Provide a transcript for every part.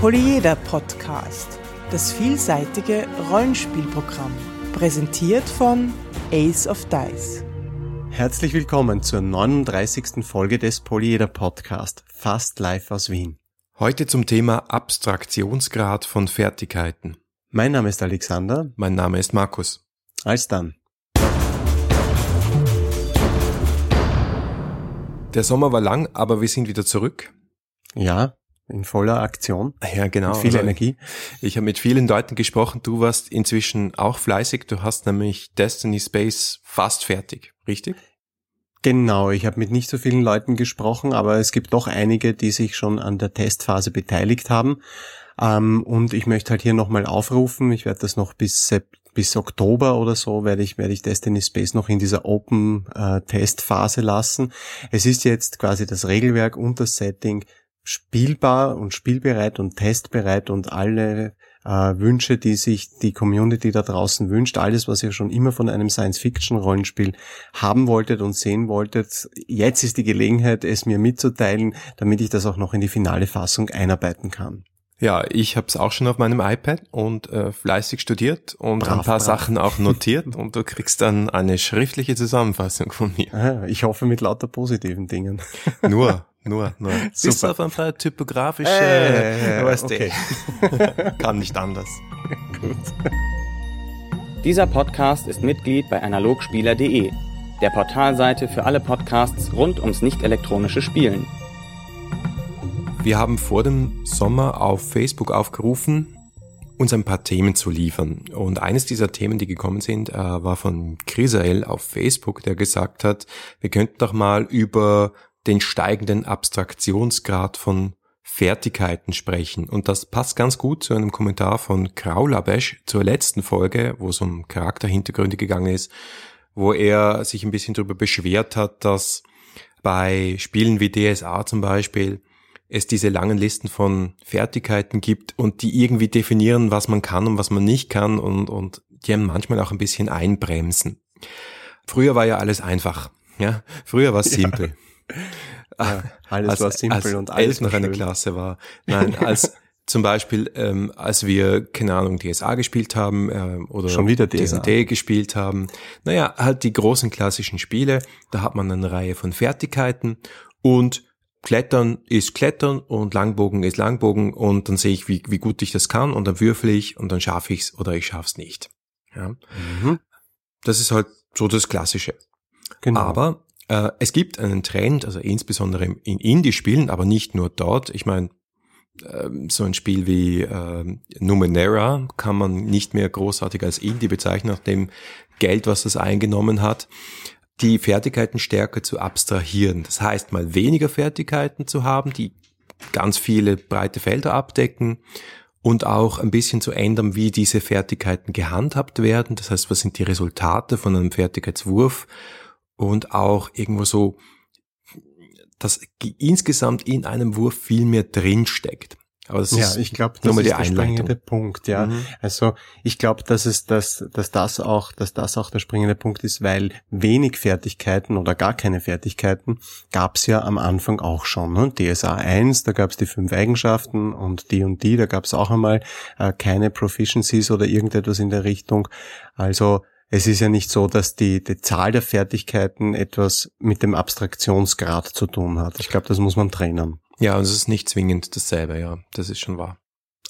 Polyeder Podcast, das vielseitige Rollenspielprogramm, präsentiert von Ace of Dice. Herzlich willkommen zur 39. Folge des Polyeder Podcast, fast live aus Wien. Heute zum Thema Abstraktionsgrad von Fertigkeiten. Mein Name ist Alexander. Mein Name ist Markus. Als dann. Der Sommer war lang, aber wir sind wieder zurück. Ja, in voller Aktion. Ja, genau. Mit viel Also, Energie. Ich habe mit vielen Leuten gesprochen. Du warst inzwischen auch fleißig. Du hast nämlich Destiny Space fast fertig, richtig? Genau, ich habe mit nicht so vielen Leuten gesprochen, aber es gibt doch einige, die sich schon an der Testphase beteiligt haben. Ähm, und ich möchte halt hier nochmal aufrufen, ich werde das noch bis, bis Oktober oder so, werde ich, werde ich Destiny Space noch in dieser Open-Testphase lassen. Es ist jetzt quasi das Regelwerk und das Setting spielbar und spielbereit und testbereit und alle äh, Wünsche, die sich die Community da draußen wünscht, alles, was ihr schon immer von einem Science-Fiction-Rollenspiel haben wolltet und sehen wolltet, jetzt ist die Gelegenheit, es mir mitzuteilen, damit ich das auch noch in die finale Fassung einarbeiten kann. Ja, ich habe es auch schon auf meinem iPad und äh, fleißig studiert und Brav, ein paar brav. Sachen auch notiert und du kriegst dann eine schriftliche Zusammenfassung von mir. Ah, Ich hoffe mit lauter positiven Dingen. Nur, nur, nur. Bis Super. auf ein paar typografische, Äh, weißt du, okay. kann nicht anders. Dieser Podcast ist Mitglied bei analogspieler.de, der Portalseite für alle Podcasts rund ums nicht elektronische Spielen. Wir haben vor dem Sommer auf Facebook aufgerufen, uns ein paar Themen zu liefern. Und eines dieser Themen, die gekommen sind, äh, war von Grisael auf Facebook, der gesagt hat, wir könnten doch mal über den steigenden Abstraktionsgrad von Fertigkeiten sprechen. Und das passt ganz gut zu einem Kommentar von Kraulabesch zur letzten Folge, wo es um Charakterhintergründe gegangen ist, wo er sich ein bisschen darüber beschwert hat, dass bei Spielen wie DSA zum Beispiel es diese langen Listen von Fertigkeiten gibt und die irgendwie definieren, was man kann und was man nicht kann und, und die einem manchmal auch ein bisschen einbremsen. Früher war ja alles einfach. Ja, früher war es simpel. Ja, alles war simpel als und alles elf noch eine. Klasse war. Nein, als zum Beispiel, ähm, als wir, keine Ahnung, DSA gespielt haben ähm, oder Schon wieder DSA. D&D gespielt haben. Naja, halt die großen klassischen Spiele, da hat man eine Reihe von Fertigkeiten und Klettern ist Klettern und Langbogen ist Langbogen und dann sehe ich, wie, wie gut ich das kann und dann würfel ich und dann schaffe ich's oder ich schaff's nicht. Ja. Mhm, Das ist halt so das Klassische. genau. Aber es gibt einen Trend, also insbesondere in Indie-Spielen, aber nicht nur dort. Ich meine, ähm, so ein Spiel wie ähm, Numenera kann man nicht mehr großartig als Indie bezeichnen, nach dem Geld, was das eingenommen hat, die Fertigkeiten stärker zu abstrahieren. Das heißt, mal weniger Fertigkeiten zu haben, die ganz viele breite Felder abdecken und auch ein bisschen zu ändern, wie diese Fertigkeiten gehandhabt werden. Das heißt, was sind die Resultate von einem Fertigkeitswurf und auch irgendwo so, dass insgesamt in einem Wurf viel mehr drinsteckt. Aber das ja, ist ich glaube, das ist der springende Punkt, ja. Mhm. Also ich glaube, dass es das, dass das auch, dass das auch der springende Punkt ist, weil wenig Fertigkeiten oder gar keine Fertigkeiten gab's ja am Anfang auch schon. Ne? DSA 1, da gab's die fünf Eigenschaften und die und die, da gab's auch einmal äh, keine Proficiencies oder irgendetwas in der Richtung. Also es ist ja nicht so, dass die, die Zahl der Fertigkeiten etwas mit dem Abstraktionsgrad zu tun hat. Ich glaube, das muss man trennen. Ja, und es ist nicht zwingend dasselbe, ja, das ist schon wahr.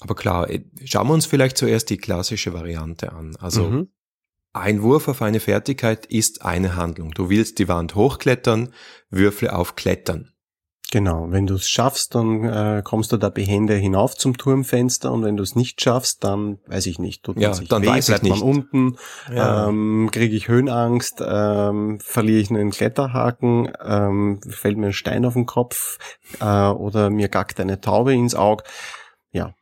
Aber klar, eh, schauen wir uns vielleicht zuerst die klassische Variante an. Also Mhm. ein Wurf auf eine Fertigkeit ist eine Handlung. Du willst die Wand hochklettern, würfle auf Klettern. Genau, wenn du es schaffst, dann äh, kommst du da behende hinauf zum Turmfenster und wenn du es nicht schaffst, dann weiß ich nicht, tut Ja, sich dann weh, weiß ich bleibt man nicht. unten, Ja. ähm, kriege ich Höhenangst, ähm, verliere ich einen Kletterhaken, ähm, fällt mir ein Stein auf den Kopf äh, oder mir gackt eine Taube ins Auge. Ja,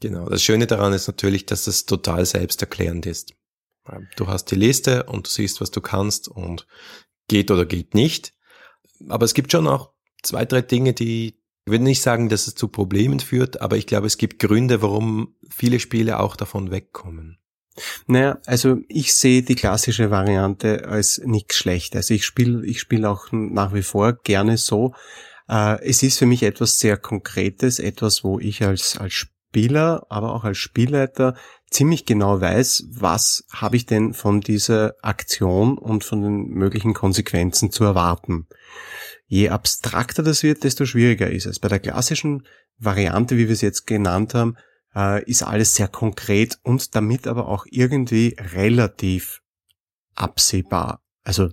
Genau. Das Schöne daran ist natürlich, dass es total selbsterklärend ist. Du hast die Liste und du siehst, was du kannst und geht oder geht nicht. Aber es gibt schon auch zwei, drei Dinge, die, ich würde nicht sagen, dass es zu Problemen führt, aber ich glaube, es gibt Gründe, warum viele Spiele auch davon wegkommen. Naja, also ich sehe die klassische Variante als nichts schlecht. Also ich spiele ich spiel auch nach wie vor gerne so. Äh, es ist für mich etwas sehr Konkretes, etwas, wo ich als, als Spieler, aber auch als Spielleiter ziemlich genau weiß, was habe ich denn von dieser Aktion und von den möglichen Konsequenzen zu erwarten. Je abstrakter das wird, desto schwieriger ist es. Bei der klassischen Variante, wie wir es jetzt genannt haben, äh, ist alles sehr konkret und damit aber auch irgendwie relativ absehbar. Also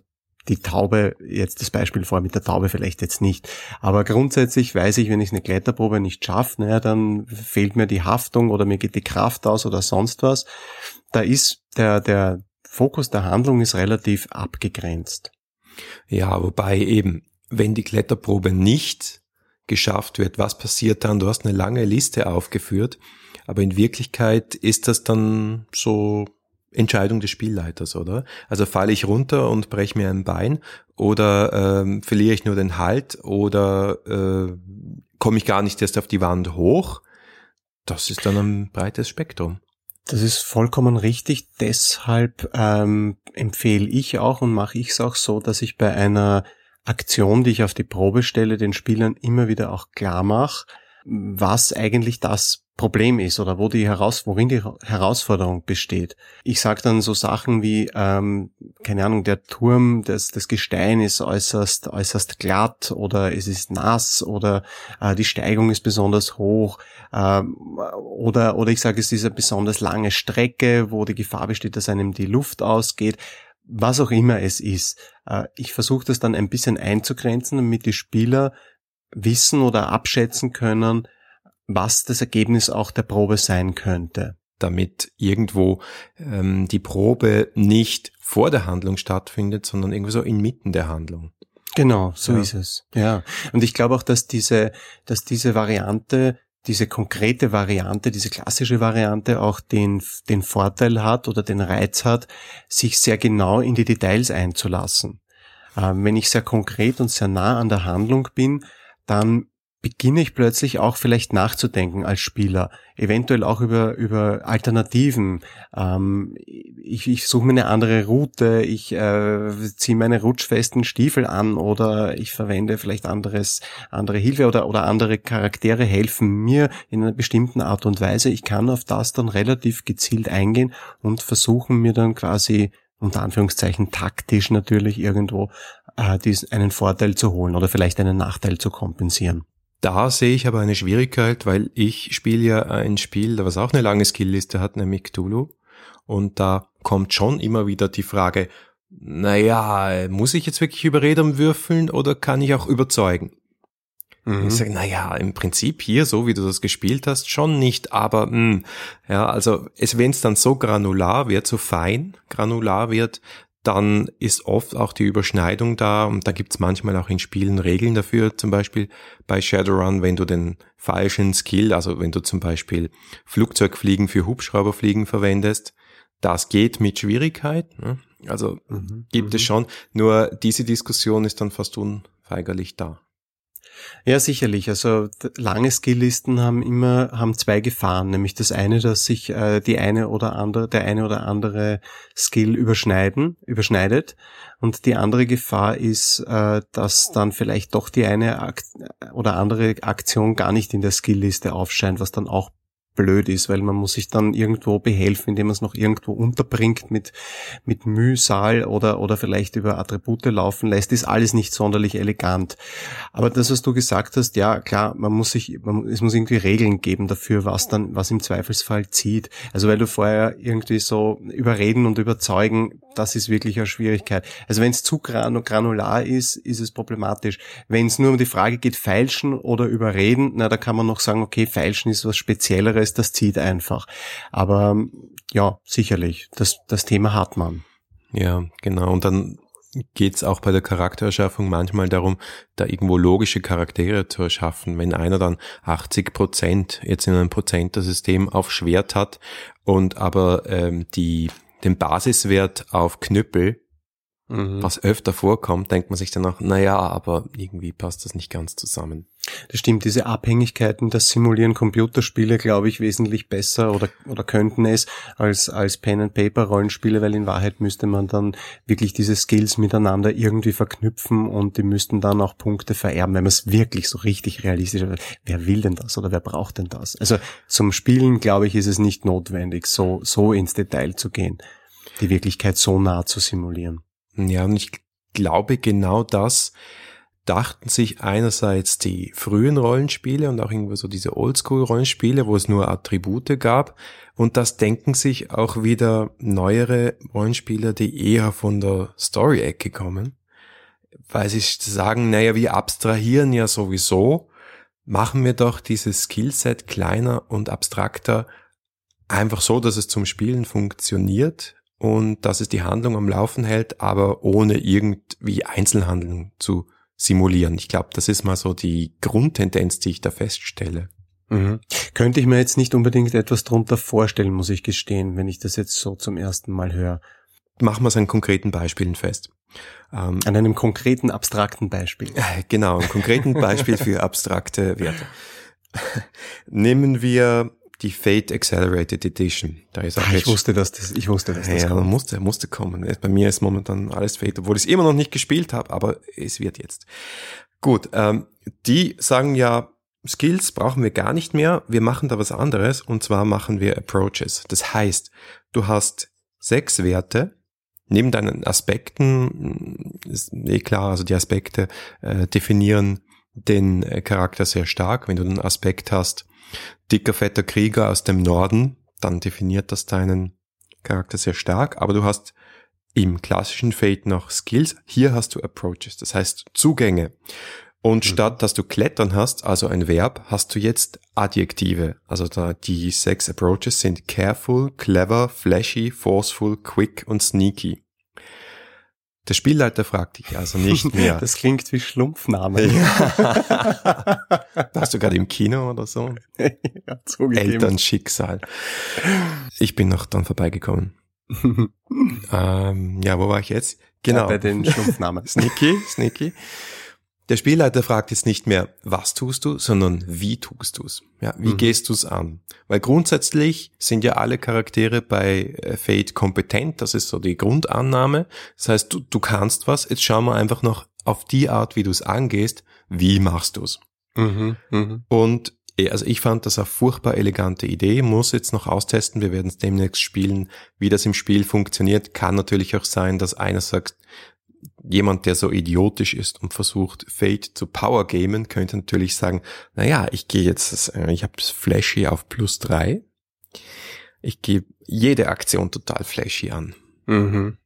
die Taube, jetzt das Beispiel vor mit der Taube vielleicht jetzt nicht. Aber grundsätzlich weiß ich, wenn ich eine Kletterprobe nicht schaffe, naja, dann fehlt mir die Haftung oder mir geht die Kraft aus oder sonst was. Da ist der, der Fokus der Handlung ist relativ abgegrenzt. Ja, wobei eben, wenn die Kletterprobe nicht geschafft wird, was passiert dann? Du hast eine lange Liste aufgeführt, aber in Wirklichkeit ist das dann so Entscheidung des Spielleiters, oder? Also falle ich runter und breche mir ein Bein oder ähm, verliere ich nur den Halt oder äh, komme ich gar nicht erst auf die Wand hoch? Das ist dann ein breites Spektrum. Das ist vollkommen richtig. Deshalb ähm, empfehle ich auch und mache ich es auch so, dass ich bei einer Aktion, die ich auf die Probe stelle, den Spielern immer wieder auch klar mache, was eigentlich das Problem ist oder wo die Heraus worin die Herausforderung besteht. Ich sage dann so Sachen wie, ähm, keine Ahnung, der Turm, das, das Gestein ist äußerst, äußerst glatt oder es ist nass oder äh, die Steigung ist besonders hoch ähm, oder, oder ich sage, es ist eine besonders lange Strecke, wo die Gefahr besteht, dass einem die Luft ausgeht was auch immer es ist. Äh, ich versuche das dann ein bisschen einzugrenzen, damit die Spieler wissen oder abschätzen können, was das Ergebnis auch der Probe sein könnte. Damit irgendwo ähm, die Probe nicht vor der Handlung stattfindet, sondern irgendwo so inmitten der Handlung. Genau, so ja. ist es. Ja. Und ich glaube auch, dass diese, dass diese Variante, diese konkrete Variante, diese klassische Variante auch den, den Vorteil hat oder den Reiz hat, sich sehr genau in die Details einzulassen. Ähm, wenn ich sehr konkret und sehr nah an der Handlung bin, dann beginne ich plötzlich auch vielleicht nachzudenken als Spieler, eventuell auch über, über Alternativen. Ähm, ich, ich suche mir eine andere Route, ich äh, ziehe meine rutschfesten Stiefel an oder ich verwende vielleicht anderes, andere Hilfe oder, oder andere Charaktere helfen mir in einer bestimmten Art und Weise. Ich kann auf das dann relativ gezielt eingehen und versuchen mir dann quasi unter Anführungszeichen taktisch natürlich irgendwo äh, dies, einen Vorteil zu holen oder vielleicht einen Nachteil zu kompensieren. Da sehe ich aber eine Schwierigkeit, weil ich spiele ja ein Spiel, was auch eine lange Skillliste hat, nämlich Cthulhu. Und da kommt schon immer wieder die Frage, naja, muss ich jetzt wirklich Überredung würfeln oder kann ich auch überzeugen? Mhm. Ich sage, naja, im Prinzip hier, so wie du das gespielt hast, schon nicht, aber mh, hm, ja, also wenn es dann so granular wird, so fein granular wird, dann ist oft auch die Überschneidung da und da gibt's manchmal auch in Spielen Regeln dafür, zum Beispiel bei Shadowrun, wenn du den falschen Skill, also wenn du zum Beispiel Flugzeugfliegen für Hubschrauberfliegen verwendest, das geht mit Schwierigkeit. Ne? Also mhm. gibt mhm. es schon, nur diese Diskussion ist dann fast unweigerlich da. Ja, sicherlich. Also lange Skilllisten haben immer haben zwei Gefahren, nämlich das eine, dass sich äh, die eine oder andere der eine oder andere Skill überschneiden überschneidet und die andere Gefahr ist, äh, dass dann vielleicht doch die eine Akt oder andere Aktion gar nicht in der Skillliste aufscheint, was dann auch blöd ist, weil man muss sich dann irgendwo behelfen, indem man es noch irgendwo unterbringt mit, mit Mühsal oder, oder vielleicht über Attribute laufen lässt, ist alles nicht sonderlich elegant. Aber das, was du gesagt hast, ja, klar, man muss sich, man, es muss irgendwie Regeln geben dafür, was dann, was im Zweifelsfall zieht. Also weil du vorher irgendwie so überreden und überzeugen, das ist wirklich eine Schwierigkeit. Also wenn es zu granular ist, ist es problematisch. Wenn es nur um die Frage geht, feilschen oder überreden, na, da kann man noch sagen, okay, feilschen ist was Spezielleres ist, das zieht einfach. Aber ja, sicherlich, das, das Thema hat man. Ja, genau. Und dann geht es auch bei der Charaktererschaffung manchmal darum, da irgendwo logische Charaktere zu erschaffen. Wenn einer dann 80 Prozent jetzt in einem Prozentersystem auf Schwert hat und aber ähm, die, den Basiswert auf Knüppel, mhm. was öfter vorkommt, denkt man sich dann auch, naja, aber irgendwie passt das nicht ganz zusammen. Das stimmt, diese Abhängigkeiten, das simulieren Computerspiele, glaube ich, wesentlich besser oder, oder könnten es als, als Pen-and-Paper-Rollenspiele, weil in Wahrheit müsste man dann wirklich diese Skills miteinander irgendwie verknüpfen und die müssten dann auch Punkte vererben, wenn man es wirklich so richtig realistisch, wer will denn das oder wer braucht denn das? Also zum Spielen, glaube ich, ist es nicht notwendig, so, so ins Detail zu gehen, die Wirklichkeit so nah zu simulieren. Ja, und ich glaube genau das dachten sich einerseits die frühen Rollenspiele und auch irgendwie so diese Oldschool-Rollenspiele, wo es nur Attribute gab. Und das denken sich auch wieder neuere Rollenspieler, die eher von der Story-Ecke kommen. Weil sie sagen, naja, wir abstrahieren ja sowieso, machen wir doch dieses Skillset kleiner und abstrakter, einfach so, dass es zum Spielen funktioniert und dass es die Handlung am Laufen hält, aber ohne irgendwie Einzelhandlung zu simulieren. Ich glaube, das ist mal so die Grundtendenz, die ich da feststelle. Mhm. Könnte ich mir jetzt nicht unbedingt etwas drunter vorstellen, muss ich gestehen, wenn ich das jetzt so zum ersten Mal höre. Machen wir es an konkreten Beispielen fest. Ähm, an einem konkreten, abstrakten Beispiel. Genau, ein konkreten Beispiel für abstrakte Werte. Nehmen wir die Fate Accelerated Edition. Da ist auch Ach, ich wusste, dass das, ich wusste, dass das ja, kommt. musste, musste kommen. Bei mir ist momentan alles Fate, obwohl ich es immer noch nicht gespielt habe, aber es wird jetzt. Gut, ähm, die sagen ja, Skills brauchen wir gar nicht mehr, wir machen da was anderes und zwar machen wir Approaches. Das heißt, du hast sechs Werte, neben deinen Aspekten, ist eh klar, also die Aspekte äh, definieren den äh, Charakter sehr stark. Wenn du einen Aspekt hast, dicker, fetter Krieger aus dem Norden, dann definiert das deinen Charakter sehr stark, aber du hast im klassischen Fate noch Skills, hier hast du Approaches, das heißt Zugänge. Und mhm. statt dass du Klettern hast, also ein Verb, hast du jetzt Adjektive. Also da die sechs Approaches sind careful, clever, flashy, forceful, quick und sneaky. Der Spielleiter fragt dich also nicht mehr. Das klingt wie Schlumpfname. Ja. Warst du gerade im Kino oder so? ja, Elternschicksal. Ich bin noch dann vorbeigekommen. ähm, ja, wo war ich jetzt? Genau. Ja, bei den Schlumpfnamen. Sneaky, Sneaky. Der Spielleiter fragt jetzt nicht mehr, was tust du, sondern wie tust du's? Ja, wie mhm. gehst du's an? Weil grundsätzlich sind ja alle Charaktere bei äh, Fate kompetent, das ist so die Grundannahme. Das heißt, du, du kannst was, jetzt schauen wir einfach noch auf die Art, wie du's angehst, wie machst du's? Mhm, mh. Und eh, also ich fand das eine furchtbar elegante Idee, muss jetzt noch austesten, wir werden es demnächst spielen, wie das im Spiel funktioniert. Kann natürlich auch sein, dass einer sagt, jemand, der so idiotisch ist und versucht, Fate zu powergamen, könnte natürlich sagen, naja, ich gehe jetzt, äh, ich habe Flashy auf plus drei. Ich gebe jede Aktion total flashy an. Mhm.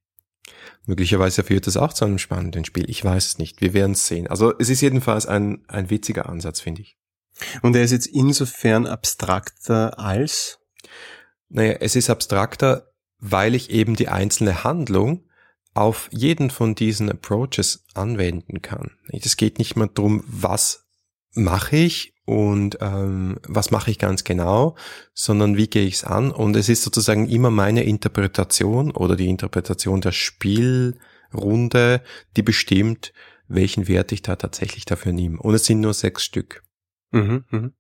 Möglicherweise führt das auch zu einem spannenden Spiel. Ich weiß es nicht. Wir werden es sehen. Also es ist jedenfalls ein, ein witziger Ansatz, finde ich. Und er ist jetzt insofern abstrakter als? Naja, es ist abstrakter, weil ich eben die einzelne Handlung auf jeden von diesen Approaches anwenden kann. Es geht nicht mehr darum, was mache ich und ähm, was mache ich ganz genau, sondern wie gehe ich es an. Und es ist sozusagen immer meine Interpretation oder die Interpretation der Spielrunde, die bestimmt, welchen Wert ich da tatsächlich dafür nehme. Und es sind nur sechs Stück. Mhm, mhm.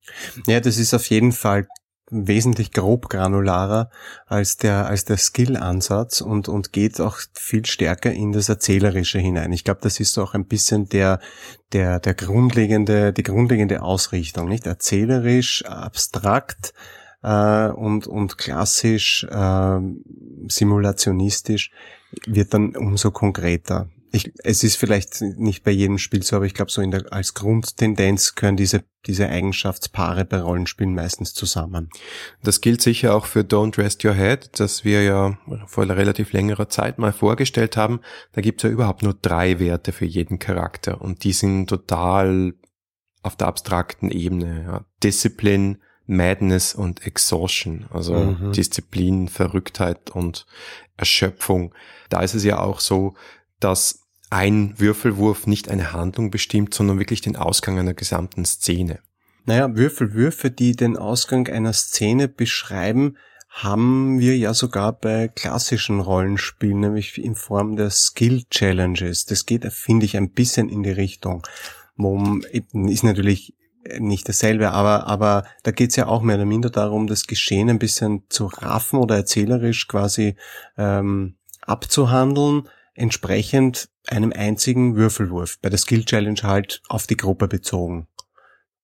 Ja, das ist auf jeden Fall wesentlich grob granularer als der, als der Skill-Ansatz und, und geht auch viel stärker in das Erzählerische hinein. Ich glaube, das ist auch ein bisschen der, der, der grundlegende, die grundlegende Ausrichtung, nicht? Erzählerisch, abstrakt, äh, und, und klassisch, äh, simulationistisch wird dann umso konkreter. Ich, es ist vielleicht nicht bei jedem Spiel so, aber ich glaube, so in der, als Grundtendenz gehören diese, diese Eigenschaftspaare bei Rollenspielen meistens zusammen. Das gilt sicher auch für Don't Rest Your Head, das wir ja vor relativ längerer Zeit mal vorgestellt haben. Da gibt's ja überhaupt nur drei Werte für jeden Charakter und die sind total auf der abstrakten Ebene. Ja. Discipline, Madness und Exhaustion, also mhm. Disziplin, Verrücktheit und Erschöpfung. Da ist es ja auch so, dass ein Würfelwurf nicht eine Handlung bestimmt, sondern wirklich den Ausgang einer gesamten Szene. Naja, Würfelwürfe, die den Ausgang einer Szene beschreiben, haben wir ja sogar bei klassischen Rollenspielen, nämlich in Form der Skill Challenges. Das geht, finde ich, ein bisschen in die Richtung. Wo ist natürlich nicht dasselbe, aber, aber da geht es ja auch mehr oder minder darum, das Geschehen ein bisschen zu raffen oder erzählerisch quasi ähm, abzuhandeln, entsprechend einem einzigen Würfelwurf. Bei der Skill Challenge halt auf die Gruppe bezogen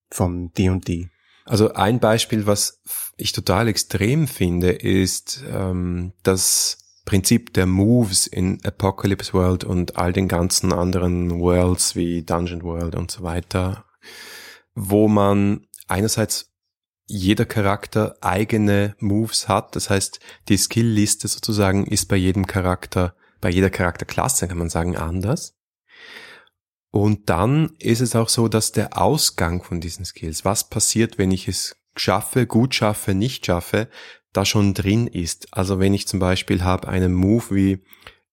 von D&D. Also ein Beispiel, was ich total extrem finde, ist ähm, das Prinzip der Moves in Apocalypse World und all den ganzen anderen Worlds wie Dungeon World und so weiter, wo man einerseits jeder Charakter eigene Moves hat. Das heißt, die Skill-Liste sozusagen ist bei jedem Charakter, bei jeder Charakterklasse kann man sagen, anders. Und dann ist es auch so, dass der Ausgang von diesen Skills, was passiert, wenn ich es schaffe, gut schaffe, nicht schaffe, da schon drin ist. Also wenn ich zum Beispiel habe einen Move wie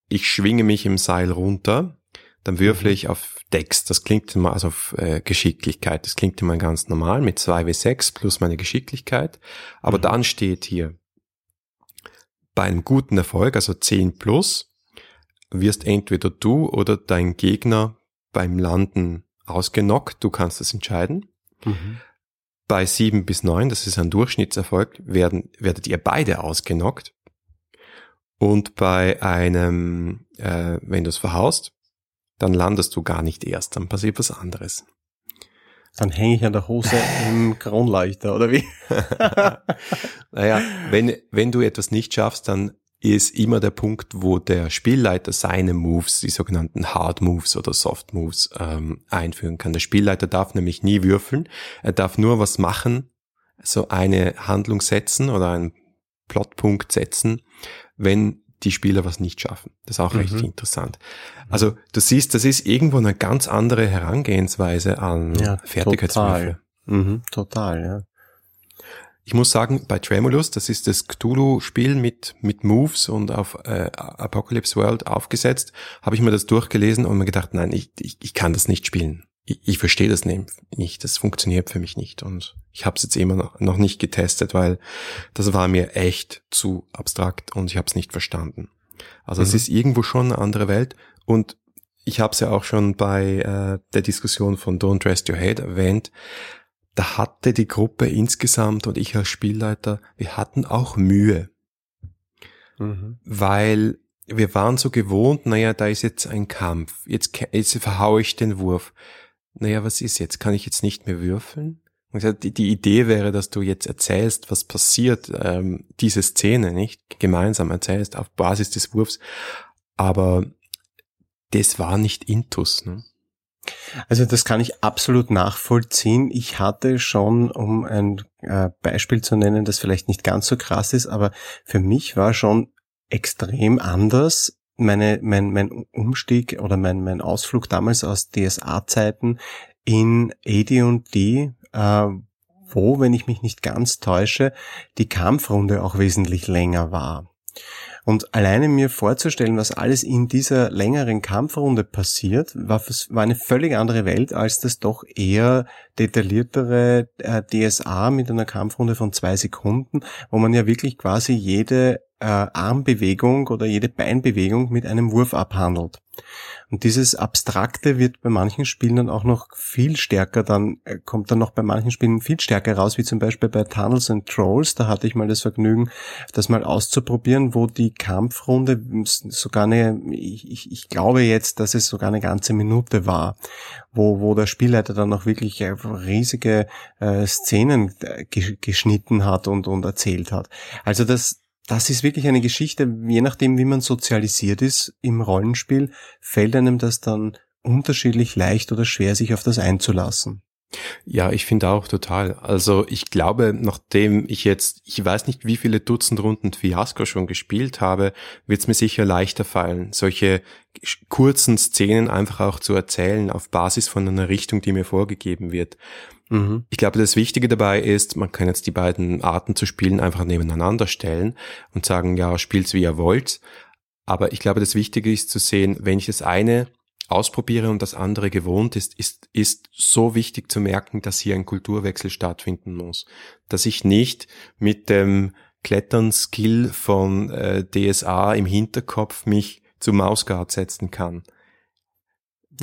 ich schwinge mich im Seil runter, dann würfle mhm. ich auf Dex. Das klingt immer, also auf äh, Geschicklichkeit. Das klingt immer ganz normal mit 2w6 plus meine Geschicklichkeit. Aber mhm. dann steht hier, bei einem guten Erfolg, also 10 plus, wirst entweder du oder dein Gegner beim Landen ausgenockt, du kannst es entscheiden. Mhm. Bei sieben bis neun, das ist ein Durchschnittserfolg, werden, werdet ihr beide ausgenockt. Und bei einem, äh, wenn du es verhaust, dann landest du gar nicht erst, dann passiert was anderes. Dann hänge ich an der Hose im Kronleuchter, oder wie? naja, wenn, wenn du etwas nicht schaffst, dann ist immer der Punkt, wo der Spielleiter seine Moves, die sogenannten Hard Moves oder Soft Moves, ähm, einführen kann. Der Spielleiter darf nämlich nie würfeln. Er darf nur was machen, so eine Handlung setzen oder einen Plotpunkt setzen, wenn die Spieler was nicht schaffen. Das ist auch mhm. recht interessant. Also du siehst, das ist irgendwo eine ganz andere Herangehensweise an ja, Fertigkeitswürfe. Total. Mhm, total, ja. Ich muss sagen, bei Tremulous, das ist das Cthulhu-Spiel mit, mit Moves und auf äh, Apocalypse World aufgesetzt, habe ich mir das durchgelesen und mir gedacht, nein, ich, ich, ich kann das nicht spielen. Ich, ich verstehe das nicht, das funktioniert für mich nicht. Und ich habe es jetzt immer noch, noch nicht getestet, weil das war mir echt zu abstrakt und ich habe es nicht verstanden. Also mhm. es ist irgendwo schon eine andere Welt und ich habe es ja auch schon bei äh, der Diskussion von Don't Rest Your Head erwähnt da hatte die Gruppe insgesamt und ich als Spielleiter, wir hatten auch Mühe. Mhm. Weil wir waren so gewohnt, naja, da ist jetzt ein Kampf, jetzt, jetzt verhaue ich den Wurf. Naja, was ist jetzt? Kann ich jetzt nicht mehr würfeln? Die, die Idee wäre, dass du jetzt erzählst, was passiert, ähm, diese Szene, nicht? Gemeinsam erzählst auf Basis des Wurfs. Aber das war nicht Intus. Ne? Also das kann ich absolut nachvollziehen. Ich hatte schon, um ein äh, Beispiel zu nennen, das vielleicht nicht ganz so krass ist, aber für mich war schon extrem anders meine, mein, mein Umstieg oder mein, mein Ausflug damals aus DSA-Zeiten in AD&D, äh, wo, wenn ich mich nicht ganz täusche, die Kampfrunde auch wesentlich länger war. Und alleine mir vorzustellen, was alles in dieser längeren Kampfrunde passiert, war, war eine völlig andere Welt als das doch eher detailliertere äh, DSA mit einer Kampfrunde von zwei Sekunden, wo man ja wirklich quasi jede äh, Armbewegung oder jede Beinbewegung mit einem Wurf abhandelt. Und dieses Abstrakte wird bei manchen Spielen dann auch noch viel stärker, dann äh, kommt dann noch bei manchen Spielen viel stärker raus, wie zum Beispiel bei Tunnels and Trolls. Da hatte ich mal das Vergnügen, das mal auszuprobieren, wo die Kampfrunde sogar eine, ich, ich glaube jetzt, dass es sogar eine ganze Minute war, wo, wo der Spielleiter dann auch wirklich äh, riesige äh, Szenen äh, geschnitten hat und, und erzählt hat. Also das, das ist wirklich eine Geschichte, je nachdem, wie man sozialisiert ist im Rollenspiel, fällt einem das dann unterschiedlich leicht oder schwer, sich auf das einzulassen. Ja, ich finde auch total. Also ich glaube, nachdem ich jetzt, ich weiß nicht, wie viele Dutzend Runden Fiasco schon gespielt habe, wird es mir sicher leichter fallen, solche kurzen Szenen einfach auch zu erzählen auf Basis von einer Richtung, die mir vorgegeben wird. Mhm. Ich glaube, das Wichtige dabei ist, man kann jetzt die beiden Arten zu spielen einfach nebeneinander stellen und sagen, ja, spielt's wie ihr wollt. Aber ich glaube, das Wichtige ist zu sehen, wenn ich das eine ausprobiere und das andere gewohnt ist, ist, ist so wichtig zu merken, dass hier ein Kulturwechsel stattfinden muss. Dass ich nicht mit dem Klettern-Skill von äh, DSA im Hinterkopf mich zu Mausguard setzen kann.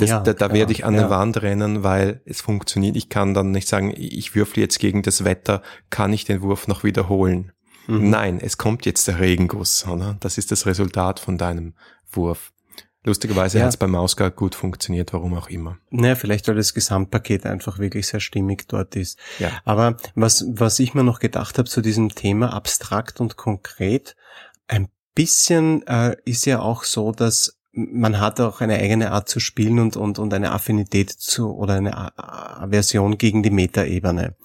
Das, ja, da, da werde ich an ja. eine Wand rennen, weil es funktioniert. Ich kann dann nicht sagen, ich würfle jetzt gegen das Wetter, kann ich den Wurf noch wiederholen. Mhm. Nein, es kommt jetzt der Regenguss, oder? Das ist das Resultat von deinem Wurf. Lustigerweise ja. hat es bei Mausguard gut funktioniert, warum auch immer. Naja, vielleicht weil das Gesamtpaket einfach wirklich sehr stimmig dort ist. Ja. Aber was, was ich mir noch gedacht habe zu diesem Thema abstrakt und konkret, ein bisschen äh, ist ja auch so, dass man hat auch eine eigene Art zu spielen und, und, und eine Affinität zu oder eine Aversion gegen die Metaebene.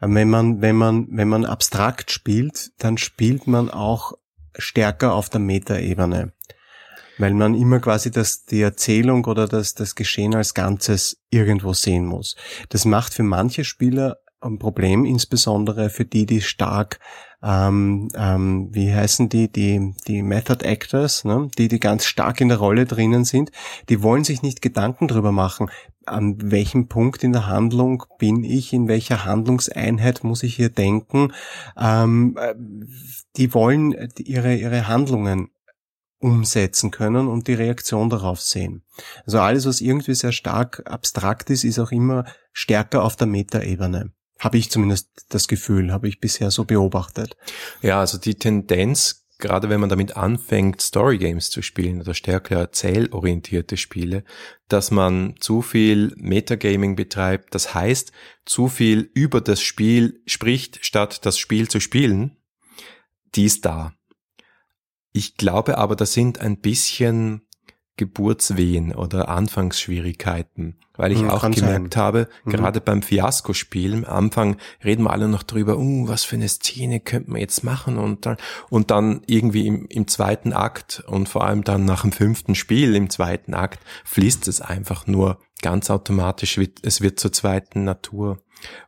Wenn man, wenn man, wenn man abstrakt spielt, dann spielt man auch stärker auf der Metaebene. Weil man immer quasi das, die Erzählung oder das, das Geschehen als Ganzes irgendwo sehen muss. Das macht für manche Spieler ein Problem, insbesondere für die, die stark ähm, ähm, wie heißen die, die, die Method Actors, ne? die, die ganz stark in der Rolle drinnen sind, die wollen sich nicht Gedanken drüber machen, an welchem Punkt in der Handlung bin ich, in welcher Handlungseinheit muss ich hier denken. Ähm, äh, die wollen ihre, ihre Handlungen umsetzen können und die Reaktion darauf sehen. Also alles, was irgendwie sehr stark abstrakt ist, ist auch immer stärker auf der Metaebene. Habe ich zumindest das Gefühl, habe ich bisher so beobachtet. Ja, also die Tendenz, gerade wenn man damit anfängt, Story Games zu spielen oder stärker erzählorientierte Spiele, dass man zu viel Metagaming betreibt, das heißt, zu viel über das Spiel spricht, statt das Spiel zu spielen, die ist da. Ich glaube aber, das sind ein bisschen Geburtswehen oder Anfangsschwierigkeiten, weil ich hm, auch gemerkt sein. habe, mhm. gerade beim Fiasko-Spiel, am Anfang reden wir alle noch drüber, uh, was für eine Szene könnte man jetzt machen und dann, und dann irgendwie im, im zweiten Akt und vor allem dann nach dem fünften Spiel im zweiten Akt fließt es einfach nur ganz automatisch, es wird zur zweiten Natur.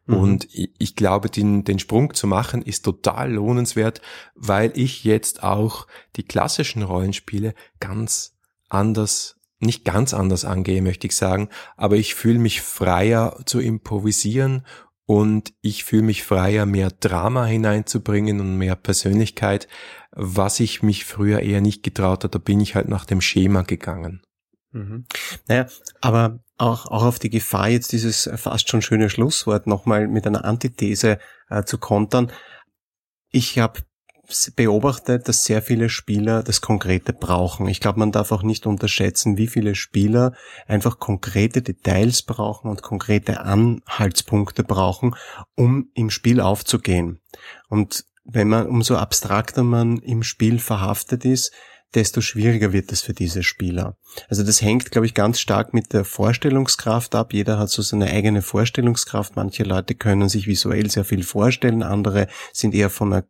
Mhm. Und ich, ich glaube, den, den Sprung zu machen ist total lohnenswert, weil ich jetzt auch die klassischen Rollenspiele ganz anders, nicht ganz anders angehe, möchte ich sagen, aber ich fühle mich freier zu improvisieren und ich fühle mich freier, mehr Drama hineinzubringen und mehr Persönlichkeit, was ich mich früher eher nicht getraut habe, da bin ich halt nach dem Schema gegangen. Mhm. Naja, aber auch, auch auf die Gefahr, jetzt dieses fast schon schöne Schlusswort nochmal mit einer Antithese äh, zu kontern. Ich habe beobachtet, dass sehr viele Spieler das Konkrete brauchen. Ich glaube, man darf auch nicht unterschätzen, wie viele Spieler einfach konkrete Details brauchen und konkrete Anhaltspunkte brauchen, um im Spiel aufzugehen. Und wenn man, umso abstrakter man im Spiel verhaftet ist, desto schwieriger wird es für diese Spieler. Also das hängt, glaube ich, ganz stark mit der Vorstellungskraft ab. Jeder hat so seine eigene Vorstellungskraft. Manche Leute können sich visuell sehr viel vorstellen, andere sind eher von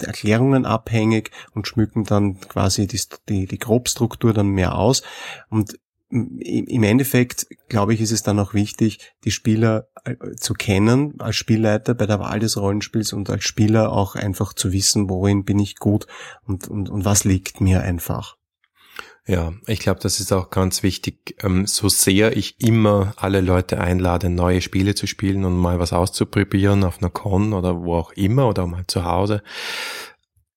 Erklärungen abhängig und schmücken dann quasi die, die, die Grobstruktur dann mehr aus. Und im Endeffekt, glaube ich, ist es dann auch wichtig, die Spieler äh, zu kennen als Spielleiter bei der Wahl des Rollenspiels und als Spieler auch einfach zu wissen, worin bin ich gut und, und, und was liegt mir einfach. Ja, ich glaube, das ist auch ganz wichtig. Ähm, so sehr ich immer alle Leute einlade, neue Spiele zu spielen und mal was auszuprobieren auf einer Con oder wo auch immer oder mal zu Hause,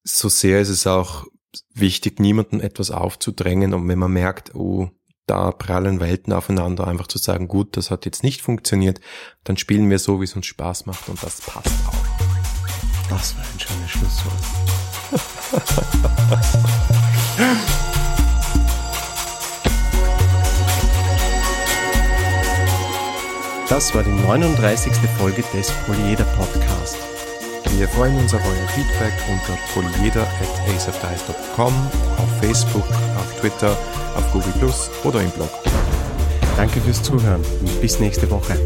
so sehr ist es auch wichtig, niemandem etwas aufzudrängen und wenn man merkt, oh, da prallen Welten aufeinander, einfach zu sagen, gut, das hat jetzt nicht funktioniert, dann spielen wir so, wie es uns Spaß macht und das passt auch. Das war ein schönes Schlusswort. Das war die 39. Folge des Polyeder Podcast. Wir freuen uns auf euer Feedback unter polyeder.aceofdice.com, auf Facebook, auf Twitter, auf Google Plus oder im Blog. Danke fürs Zuhören und bis nächste Woche.